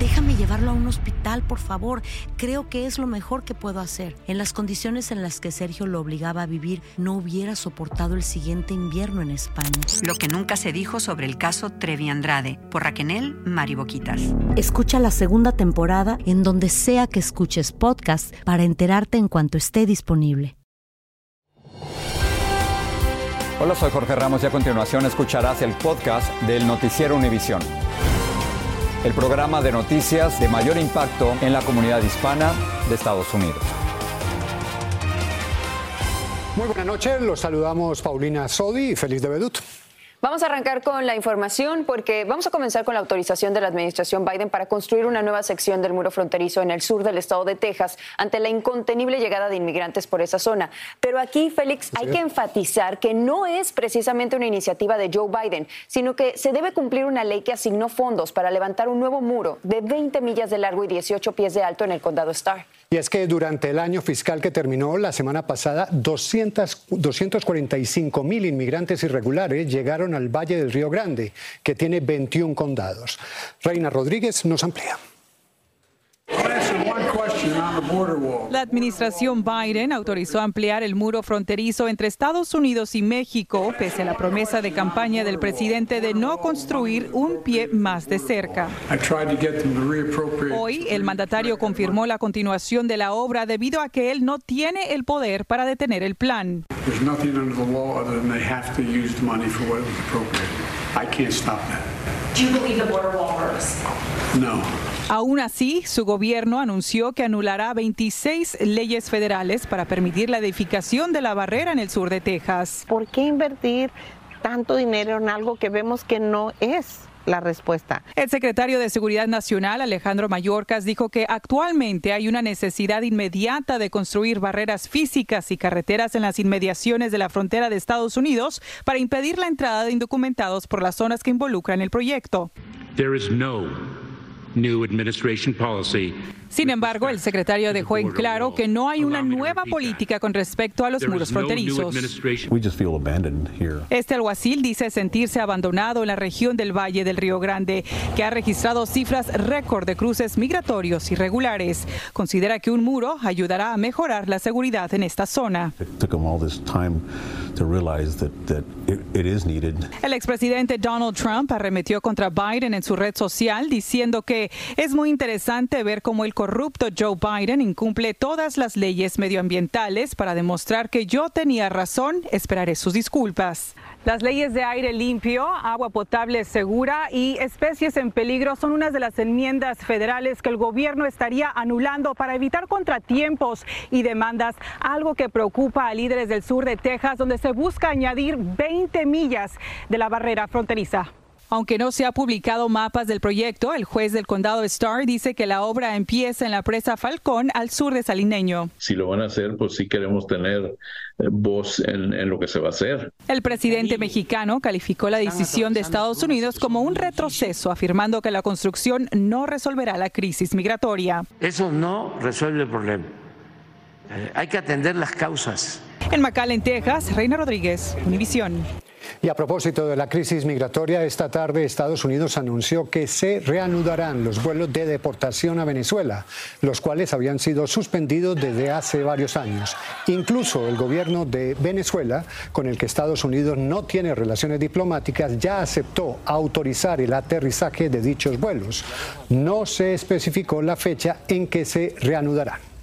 Déjame llevarlo a un hospital, por favor. Creo que es lo mejor que puedo hacer. En las condiciones en las que Sergio lo obligaba a vivir, no hubiera soportado el siguiente invierno en España. Lo que nunca se dijo sobre el caso Trevi Andrade, por Raquel Mariboquitas. Escucha la segunda temporada en donde sea que escuches podcast para enterarte en cuanto esté disponible. Hola, soy Jorge Ramos y a continuación escucharás el podcast del Noticiero Univisión el programa de noticias de mayor impacto en la comunidad hispana de Estados Unidos. Muy buenas noches, los saludamos Paulina Sodi y Félix de Bedut. Vamos a arrancar con la información porque vamos a comenzar con la autorización de la administración Biden para construir una nueva sección del muro fronterizo en el sur del estado de Texas ante la incontenible llegada de inmigrantes por esa zona. Pero aquí, Félix, hay que enfatizar que no es precisamente una iniciativa de Joe Biden, sino que se debe cumplir una ley que asignó fondos para levantar un nuevo muro de 20 millas de largo y 18 pies de alto en el condado Starr. Y es que durante el año fiscal que terminó la semana pasada, 200, 245 mil inmigrantes irregulares llegaron al Valle del Río Grande, que tiene 21 condados. Reina Rodríguez nos amplía. La administración Biden autorizó ampliar el muro fronterizo entre Estados Unidos y México, pese a la promesa de campaña del presidente de no construir un pie más de cerca. Hoy, el mandatario confirmó la continuación de la obra debido a que él no tiene el poder para detener el plan. No. Aún así, su gobierno anunció que anulará 26 leyes federales para permitir la edificación de la barrera en el sur de Texas. ¿Por qué invertir tanto dinero en algo que vemos que no es? la respuesta. El secretario de Seguridad Nacional, Alejandro Mayorkas, dijo que actualmente hay una necesidad inmediata de construir barreras físicas y carreteras en las inmediaciones de la frontera de Estados Unidos para impedir la entrada de indocumentados por las zonas que involucran el proyecto. Sin embargo, el secretario dejó en claro que no hay una nueva política con respecto a los muros fronterizos. Este alguacil dice sentirse abandonado en la región del Valle del Río Grande, que ha registrado cifras récord de cruces migratorios irregulares. Considera que un muro ayudará a mejorar la seguridad en esta zona. El expresidente Donald Trump arremetió contra Biden en su red social diciendo que es muy interesante ver cómo el corrupto Joe Biden incumple todas las leyes medioambientales para demostrar que yo tenía razón. Esperaré sus disculpas. Las leyes de aire limpio, agua potable segura y especies en peligro son unas de las enmiendas federales que el gobierno estaría anulando para evitar contratiempos y demandas, algo que preocupa a líderes del sur de Texas, donde se busca añadir 20 millas de la barrera fronteriza. Aunque no se ha publicado mapas del proyecto, el juez del condado Starr dice que la obra empieza en la presa Falcón al sur de Salineño. Si lo van a hacer, pues sí queremos tener eh, voz en, en lo que se va a hacer. El presidente mexicano calificó la decisión de Estados Unidos como un retroceso, afirmando que la construcción no resolverá la crisis migratoria. Eso no resuelve el problema. Eh, hay que atender las causas. En McAllen, Texas, Reina Rodríguez, Univisión. Y a propósito de la crisis migratoria, esta tarde Estados Unidos anunció que se reanudarán los vuelos de deportación a Venezuela, los cuales habían sido suspendidos desde hace varios años. Incluso el gobierno de Venezuela, con el que Estados Unidos no tiene relaciones diplomáticas, ya aceptó autorizar el aterrizaje de dichos vuelos. No se especificó la fecha en que se reanudarán.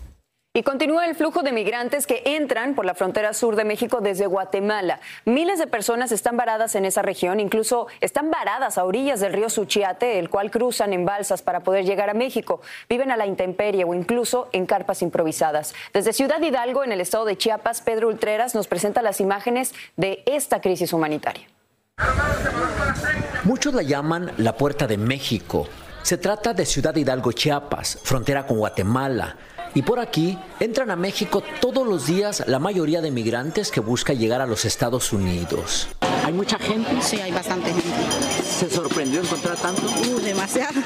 Y continúa el flujo de migrantes que entran por la frontera sur de México desde Guatemala. Miles de personas están varadas en esa región, incluso están varadas a orillas del río Suchiate, el cual cruzan en balsas para poder llegar a México. Viven a la intemperie o incluso en carpas improvisadas. Desde Ciudad Hidalgo, en el estado de Chiapas, Pedro Ultreras nos presenta las imágenes de esta crisis humanitaria. Muchos la llaman la Puerta de México. Se trata de Ciudad Hidalgo, Chiapas, frontera con Guatemala. Y por aquí entran a México todos los días la mayoría de migrantes que buscan llegar a los Estados Unidos. ¿Hay mucha gente? Sí, hay bastante gente. ¿Se sorprendió encontrar tanto? Uh, demasiado.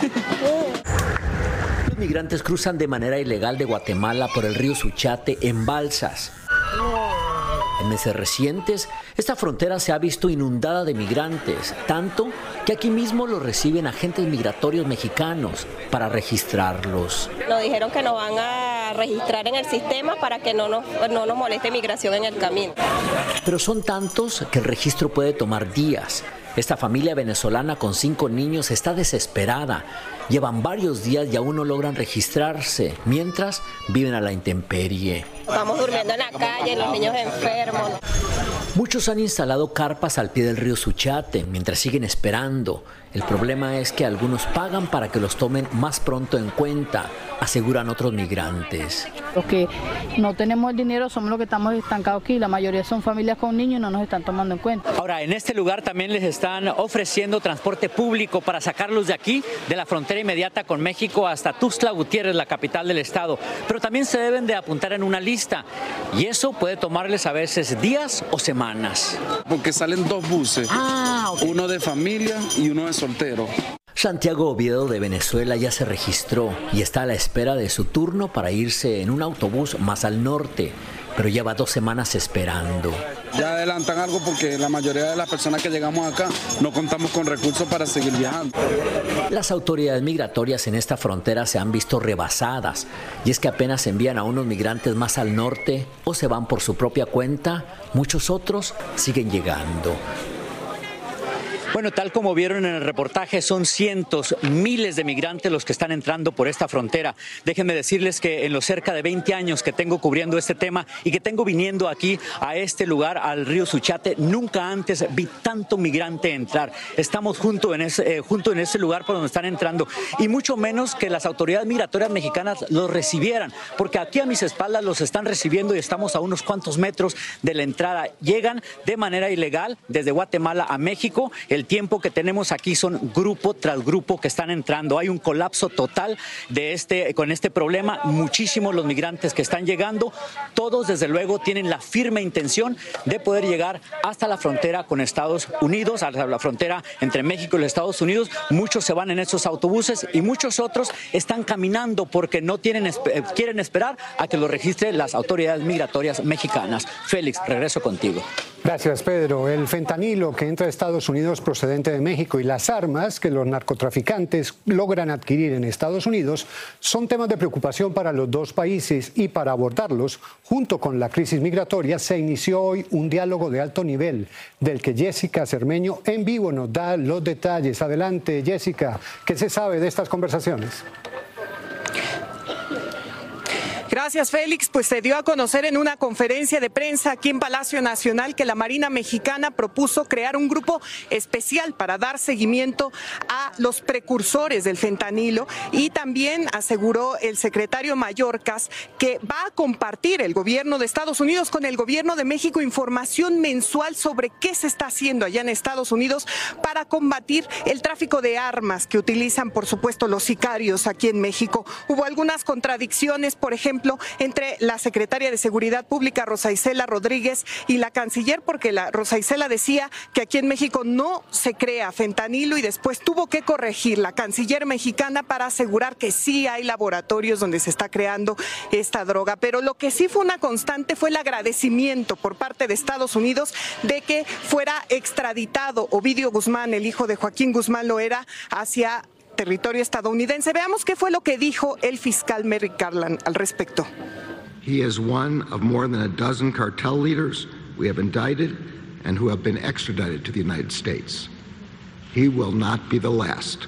Los migrantes cruzan de manera ilegal de Guatemala por el río Suchate en balsas. En meses recientes, esta frontera se ha visto inundada de migrantes, tanto que aquí mismo lo reciben agentes migratorios mexicanos para registrarlos. Nos dijeron que nos van a registrar en el sistema para que no nos, no nos moleste migración en el camino. Pero son tantos que el registro puede tomar días. Esta familia venezolana con cinco niños está desesperada. Llevan varios días y aún no logran registrarse, mientras viven a la intemperie. Estamos durmiendo en la calle, los niños enfermos. Muchos han instalado carpas al pie del río Suchate mientras siguen esperando. El problema es que algunos pagan para que los tomen más pronto en cuenta, aseguran otros migrantes. Los que no tenemos el dinero somos los que estamos estancados aquí. La mayoría son familias con niños y no nos están tomando en cuenta. Ahora, en este lugar también les están ofreciendo transporte público para sacarlos de aquí, de la frontera inmediata con México, hasta Tuxtla Gutiérrez, la capital del estado. Pero también se deben de apuntar en una lista y eso puede tomarles a veces días o semanas. Porque salen dos buses, Ah, uno de familia y uno de soltero. Santiago Oviedo de Venezuela ya se registró y está a la espera de su turno para irse en un autobús más al norte, pero lleva dos semanas esperando. Ya adelantan algo porque la mayoría de las personas que llegamos acá no contamos con recursos para seguir viajando. Las autoridades migratorias en esta frontera se han visto rebasadas y es que apenas envían a unos migrantes más al norte o se van por su propia cuenta, muchos otros siguen llegando. Bueno, tal como vieron en el reportaje, son cientos, miles de migrantes los que están entrando por esta frontera. Déjenme decirles que en los cerca de 20 años que tengo cubriendo este tema y que tengo viniendo aquí a este lugar, al río Suchate, nunca antes vi tanto migrante entrar. Estamos junto en ese, eh, junto en ese lugar por donde están entrando y mucho menos que las autoridades migratorias mexicanas los recibieran, porque aquí a mis espaldas los están recibiendo y estamos a unos cuantos metros de la entrada. Llegan de manera ilegal desde Guatemala a México. Tiempo que tenemos aquí son grupo tras grupo que están entrando. Hay un colapso total de este, con este problema. Muchísimos los migrantes que están llegando. Todos, desde luego, tienen la firme intención de poder llegar hasta la frontera con Estados Unidos, hasta la frontera entre México y Estados Unidos. Muchos se van en esos autobuses y muchos otros están caminando porque no tienen, quieren esperar a que lo registren las autoridades migratorias mexicanas. Félix, regreso contigo. Gracias, Pedro. El fentanilo que entra a Estados Unidos procedente de México y las armas que los narcotraficantes logran adquirir en Estados Unidos son temas de preocupación para los dos países y para abordarlos, junto con la crisis migratoria, se inició hoy un diálogo de alto nivel del que Jessica Cermeño en vivo nos da los detalles. Adelante, Jessica. ¿Qué se sabe de estas conversaciones? Gracias, Félix. Pues se dio a conocer en una conferencia de prensa aquí en Palacio Nacional que la Marina Mexicana propuso crear un grupo especial para dar seguimiento a los precursores del fentanilo y también aseguró el secretario Mallorcas que va a compartir el gobierno de Estados Unidos con el gobierno de México información mensual sobre qué se está haciendo allá en Estados Unidos para combatir el tráfico de armas que utilizan, por supuesto, los sicarios aquí en México. Hubo algunas contradicciones, por ejemplo, entre la secretaria de Seguridad Pública, Rosa Isela Rodríguez, y la canciller, porque la Rosa Isela decía que aquí en México no se crea fentanilo y después tuvo que corregir la canciller mexicana para asegurar que sí hay laboratorios donde se está creando esta droga. Pero lo que sí fue una constante fue el agradecimiento por parte de Estados Unidos de que fuera extraditado Ovidio Guzmán, el hijo de Joaquín Guzmán Loera, hacia territorio estadounidense. Veamos qué fue lo que dijo el fiscal Merrick Garland al respecto. He is one of more than a dozen cartel leaders we have indicted and who have been extradited to the United States. He will not be the last.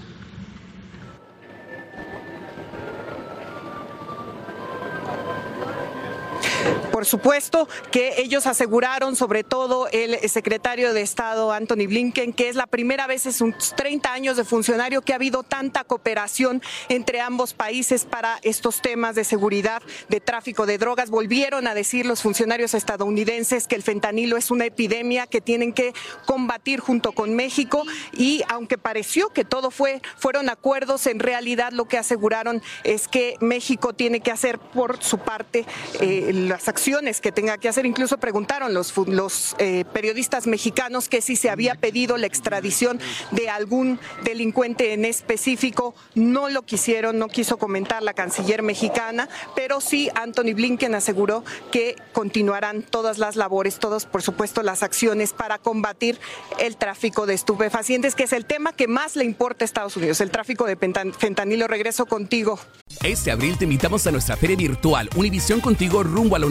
Por supuesto que ellos aseguraron, sobre todo el secretario de Estado Anthony Blinken, que es la primera vez en sus 30 años de funcionario que ha habido tanta cooperación entre ambos países para estos temas de seguridad, de tráfico de drogas. Volvieron a decir los funcionarios estadounidenses que el fentanilo es una epidemia que tienen que combatir junto con México y aunque pareció que todo fue fueron acuerdos, en realidad lo que aseguraron es que México tiene que hacer por su parte eh, las acciones que tenga que hacer. Incluso preguntaron los, eh, periodistas mexicanos que si se había pedido la extradición de algún delincuente en específico. No lo quisieron, no quiso comentar la canciller mexicana, pero sí Anthony Blinken aseguró que continuarán todas las labores, todas por supuesto las acciones para combatir el tráfico de estupefacientes, que es el tema que más le importa a Estados Unidos, el tráfico de fentanilo. Regreso contigo. Este abril te invitamos a nuestra feria virtual Univisión Contigo rumbo a la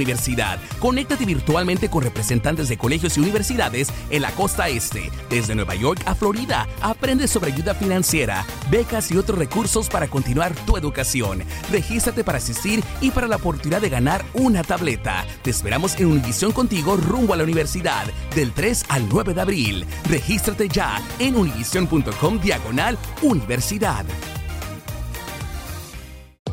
Conéctate virtualmente con representantes de colegios y universidades en la costa este, desde Nueva York a Florida. Aprende sobre ayuda financiera, becas y otros recursos para continuar tu educación. Regístrate para asistir y para la oportunidad de ganar una tableta. Te esperamos en Univisión Contigo rumbo a la universidad del 3 al 9 de abril. Regístrate ya en univision.com diagonal universidad.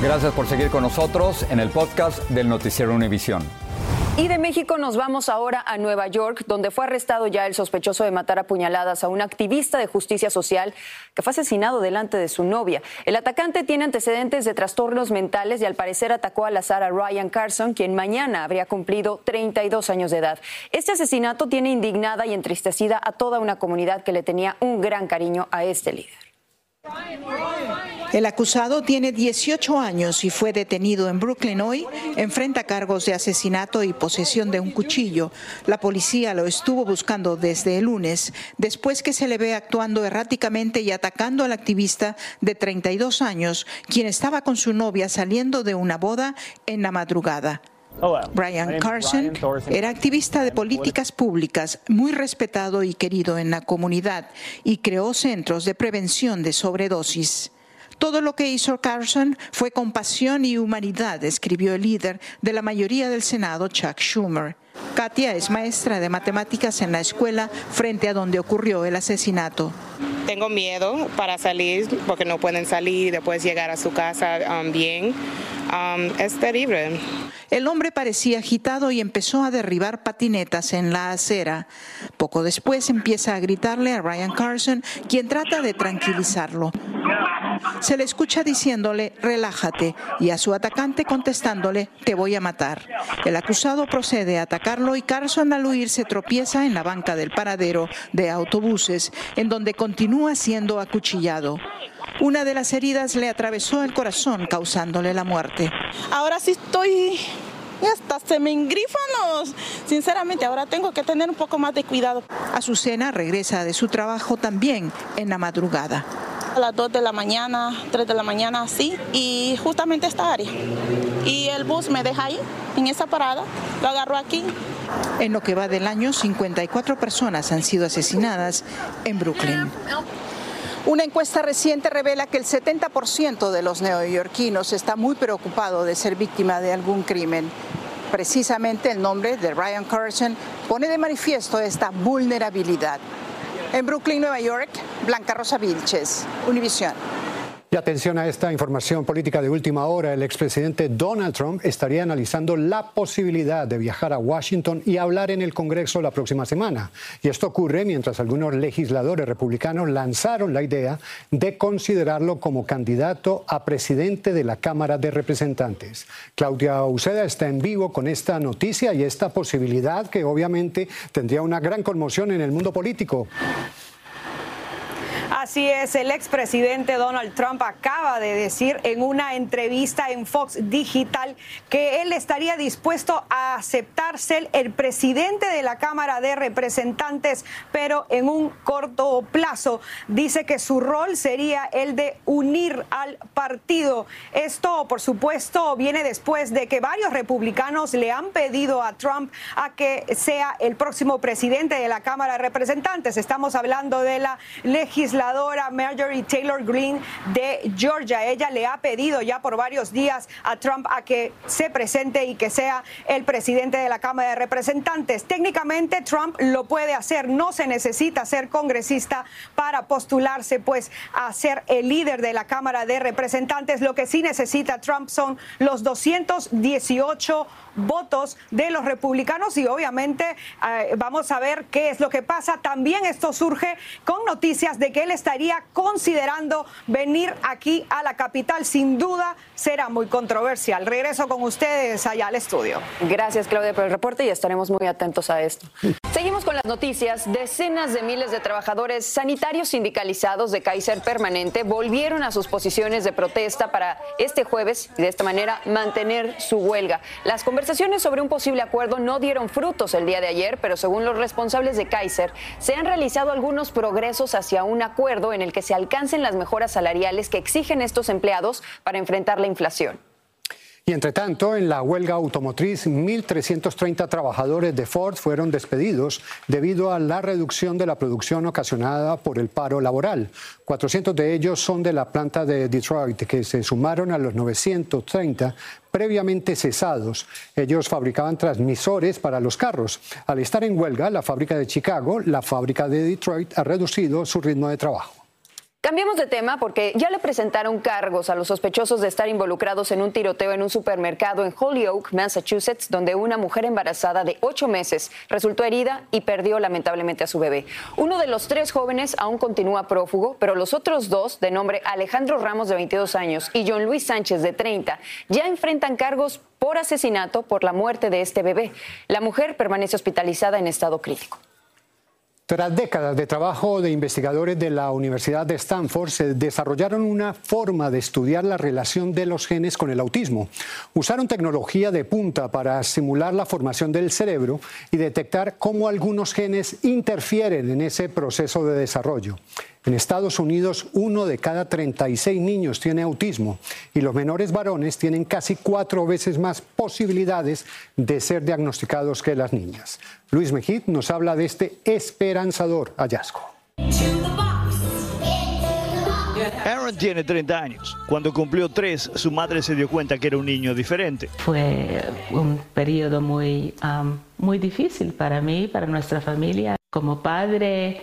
Gracias por seguir con nosotros en el podcast del Noticiero Univisión. Y de México nos vamos ahora a Nueva York, donde fue arrestado ya el sospechoso de matar a puñaladas a un activista de justicia social que fue asesinado delante de su novia. El atacante tiene antecedentes de trastornos mentales y al parecer atacó a la Sara Ryan Carson, quien mañana habría cumplido 32 años de edad. Este asesinato tiene indignada y entristecida a toda una comunidad que le tenía un gran cariño a este líder. El acusado tiene 18 años y fue detenido en Brooklyn hoy. Enfrenta cargos de asesinato y posesión de un cuchillo. La policía lo estuvo buscando desde el lunes, después que se le ve actuando erráticamente y atacando al activista de 32 años, quien estaba con su novia saliendo de una boda en la madrugada. Brian Carson era activista de políticas públicas, muy respetado y querido en la comunidad, y creó centros de prevención de sobredosis. Todo lo que hizo Carson fue con pasión y humanidad, escribió el líder de la mayoría del Senado, Chuck Schumer. Katia es maestra de matemáticas en la escuela frente a donde ocurrió el asesinato. Tengo miedo para salir porque no pueden salir y después llegar a su casa um, bien. Um, es terrible. El hombre parecía agitado y empezó a derribar patinetas en la acera. Poco después empieza a gritarle a Ryan Carson, quien trata de tranquilizarlo. Se le escucha diciéndole, relájate, y a su atacante contestándole, te voy a matar. El acusado procede a atacarlo y Carson al huir se tropieza en la banca del paradero de autobuses, en donde continúa siendo acuchillado. Una de las heridas le atravesó el corazón, causándole la muerte. Ahora sí estoy hasta se me engrifan los... Sinceramente, ahora tengo que tener un poco más de cuidado. Azucena regresa de su trabajo también en la madrugada. A las 2 de la mañana, 3 de la mañana, sí, y justamente esta área. Y el bus me deja ahí, en esa parada, lo agarro aquí. En lo que va del año, 54 personas han sido asesinadas en Brooklyn. Una encuesta reciente revela que el 70% de los neoyorquinos está muy preocupado de ser víctima de algún crimen. Precisamente el nombre de Ryan Carson pone de manifiesto esta vulnerabilidad. En Brooklyn, Nueva York, Blanca Rosa Vilches, Univisión. Y atención a esta información política de última hora. El expresidente Donald Trump estaría analizando la posibilidad de viajar a Washington y hablar en el Congreso la próxima semana. Y esto ocurre mientras algunos legisladores republicanos lanzaron la idea de considerarlo como candidato a presidente de la Cámara de Representantes. Claudia Uceda está en vivo con esta noticia y esta posibilidad que obviamente tendría una gran conmoción en el mundo político. Así es, el expresidente Donald Trump acaba de decir en una entrevista en Fox Digital que él estaría dispuesto a aceptar ser el presidente de la Cámara de Representantes, pero en un corto plazo. Dice que su rol sería el de unir al partido. Esto, por supuesto, viene después de que varios republicanos le han pedido a Trump a que sea el próximo presidente de la Cámara de Representantes. Estamos hablando de la legislación legisladora Marjorie Taylor Greene de Georgia. Ella le ha pedido ya por varios días a Trump a que se presente y que sea el presidente de la Cámara de Representantes. Técnicamente Trump lo puede hacer, no se necesita ser congresista para postularse pues a ser el líder de la Cámara de Representantes. Lo que sí necesita Trump son los 218 votos de los republicanos y obviamente eh, vamos a ver qué es lo que pasa. También esto surge con noticias de que él estaría considerando venir aquí a la capital. Sin duda será muy controversial. Regreso con ustedes allá al estudio. Gracias Claudia por el reporte y estaremos muy atentos a esto. Con las noticias. Decenas de miles de trabajadores sanitarios sindicalizados de Kaiser Permanente volvieron a sus posiciones de protesta para este jueves y de esta manera mantener su huelga. Las conversaciones sobre un posible acuerdo no dieron frutos el día de ayer, pero según los responsables de Kaiser, se han realizado algunos progresos hacia un acuerdo en el que se alcancen las mejoras salariales que exigen estos empleados para enfrentar la inflación. Y entre tanto, en la huelga automotriz, 1.330 trabajadores de Ford fueron despedidos debido a la reducción de la producción ocasionada por el paro laboral. 400 de ellos son de la planta de Detroit, que se sumaron a los 930 previamente cesados. Ellos fabricaban transmisores para los carros. Al estar en huelga, la fábrica de Chicago, la fábrica de Detroit ha reducido su ritmo de trabajo. Cambiemos de tema porque ya le presentaron cargos a los sospechosos de estar involucrados en un tiroteo en un supermercado en Holyoke, Massachusetts, donde una mujer embarazada de ocho meses resultó herida y perdió lamentablemente a su bebé. Uno de los tres jóvenes aún continúa prófugo, pero los otros dos, de nombre Alejandro Ramos de 22 años y John Luis Sánchez de 30, ya enfrentan cargos por asesinato por la muerte de este bebé. La mujer permanece hospitalizada en estado crítico. Tras décadas de trabajo de investigadores de la Universidad de Stanford, se desarrollaron una forma de estudiar la relación de los genes con el autismo. Usaron tecnología de punta para simular la formación del cerebro y detectar cómo algunos genes interfieren en ese proceso de desarrollo. En Estados Unidos, uno de cada 36 niños tiene autismo y los menores varones tienen casi cuatro veces más posibilidades de ser diagnosticados que las niñas. Luis Mejid nos habla de este esperanzador hallazgo. Aaron tiene 30 años. Cuando cumplió tres, su madre se dio cuenta que era un niño diferente. Fue un periodo muy, um, muy difícil para mí, para nuestra familia. Como padre,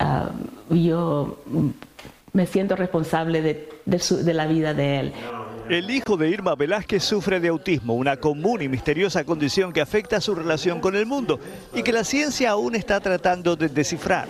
um, yo me siento responsable de, de la vida de él. El hijo de Irma Velázquez sufre de autismo, una común y misteriosa condición que afecta su relación con el mundo y que la ciencia aún está tratando de descifrar.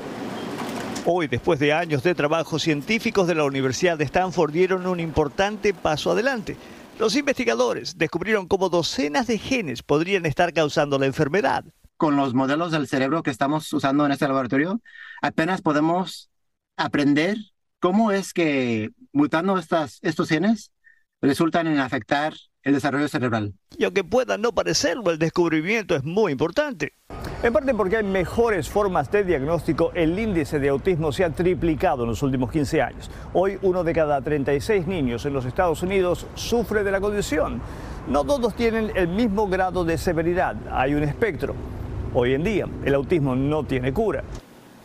Hoy, después de años de trabajo, científicos de la Universidad de Stanford dieron un importante paso adelante. Los investigadores descubrieron cómo docenas de genes podrían estar causando la enfermedad. Con los modelos del cerebro que estamos usando en este laboratorio, apenas podemos aprender cómo es que mutando estas, estos genes resultan en afectar el desarrollo cerebral. Y aunque pueda no parecerlo, el descubrimiento es muy importante. En parte porque hay mejores formas de diagnóstico, el índice de autismo se ha triplicado en los últimos 15 años. Hoy uno de cada 36 niños en los Estados Unidos sufre de la condición. No todos tienen el mismo grado de severidad, hay un espectro. Hoy en día el autismo no tiene cura.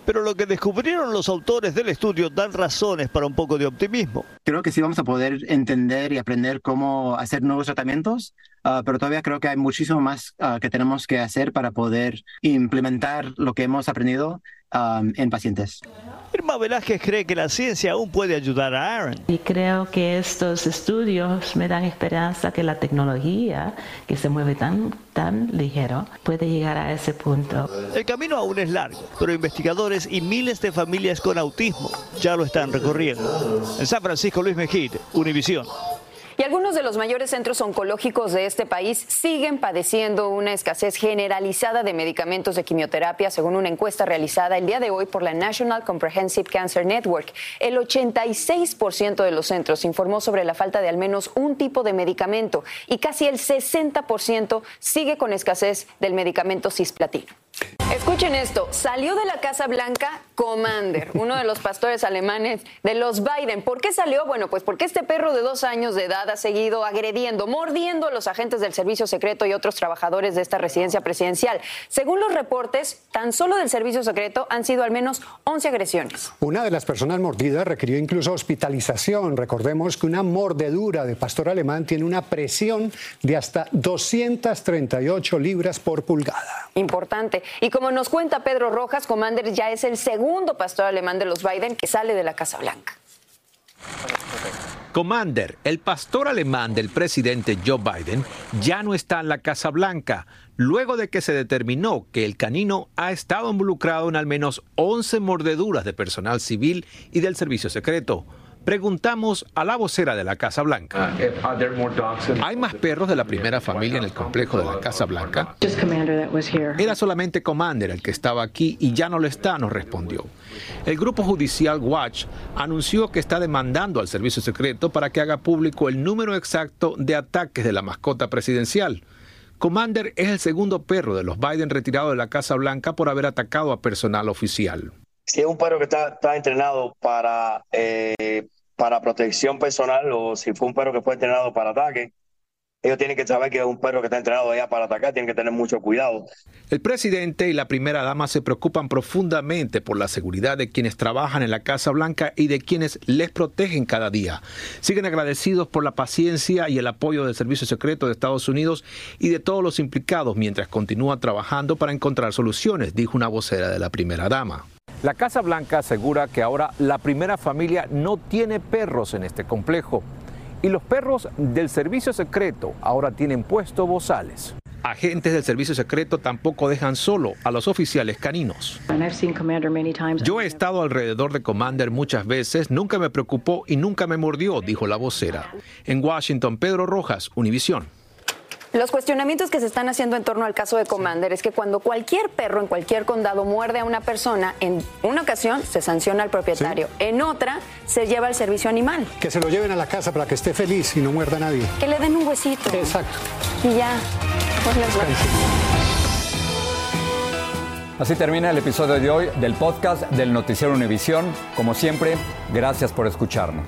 Pero lo que descubrieron los autores del estudio dan razones para un poco de optimismo. Creo que sí vamos a poder entender y aprender cómo hacer nuevos tratamientos, ah, pero todavía creo que hay muchísimo más ah, que tenemos que hacer para poder implementar lo que hemos aprendido ah, en pacientes. Irma Velázquez cree que la ciencia aún puede ayudar a Aaron. Y creo que estos estudios me dan esperanza que la tecnología, que se mueve tan, tan ligero, puede llegar a ese punto. El camino aún es largo, pero investigadores y miles de familias con autismo ya lo están recorriendo. En San Francisco, Luis Mejid, Univisión. Y algunos de los mayores centros oncológicos de este país siguen padeciendo una escasez generalizada de medicamentos de quimioterapia, según una encuesta realizada el día de hoy por la National Comprehensive Cancer Network. El 86% de los centros informó sobre la falta de al menos un tipo de medicamento y casi el 60% sigue con escasez del medicamento cisplatino. Escuchen esto, salió de la Casa Blanca Commander, uno de los pastores alemanes de los Biden. ¿Por qué salió? Bueno, pues porque este perro de dos años de edad ha seguido agrediendo, mordiendo a los agentes del servicio secreto y otros trabajadores de esta residencia presidencial. Según los reportes, tan solo del servicio secreto han sido al menos 11 agresiones. Una de las personas mordidas requirió incluso hospitalización. Recordemos que una mordedura de pastor alemán tiene una presión de hasta 238 libras por pulgada. Importante. Y como nos cuenta Pedro Rojas, Commander ya es el segundo pastor alemán de los Biden que sale de la Casa Blanca. Commander, el pastor alemán del presidente Joe Biden, ya no está en la Casa Blanca, luego de que se determinó que el canino ha estado involucrado en al menos 11 mordeduras de personal civil y del servicio secreto. Preguntamos a la vocera de la Casa Blanca. ¿Hay más perros de la primera familia en el complejo de la Casa Blanca? Era solamente Commander el que estaba aquí y ya no lo está, nos respondió. El grupo judicial Watch anunció que está demandando al servicio secreto para que haga público el número exacto de ataques de la mascota presidencial. Commander es el segundo perro de los Biden retirado de la Casa Blanca por haber atacado a personal oficial si es un perro que está, está entrenado para, eh, para protección personal o si fue un perro que fue entrenado para ataque, ellos tienen que saber que es un perro que está entrenado allá para atacar, tienen que tener mucho cuidado. El presidente y la primera dama se preocupan profundamente por la seguridad de quienes trabajan en la Casa Blanca y de quienes les protegen cada día. Siguen agradecidos por la paciencia y el apoyo del Servicio Secreto de Estados Unidos y de todos los implicados mientras continúan trabajando para encontrar soluciones, dijo una vocera de la primera dama. La Casa Blanca asegura que ahora la primera familia no tiene perros en este complejo y los perros del servicio secreto ahora tienen puesto bozales. Agentes del servicio secreto tampoco dejan solo a los oficiales caninos. Yo he estado alrededor de Commander muchas veces, nunca me preocupó y nunca me mordió, dijo la vocera. En Washington, Pedro Rojas, Univisión. Los cuestionamientos que se están haciendo en torno al caso de Commander es que cuando cualquier perro en cualquier condado muerde a una persona, en una ocasión se sanciona al propietario, en otra se lleva al servicio animal. Que se lo lleven a la casa para que esté feliz y no muerda a nadie. Que le den un huesito. Exacto. Y ya. Pues Así termina el episodio de hoy del podcast del Noticiero Univisión. Como siempre, gracias por escucharnos.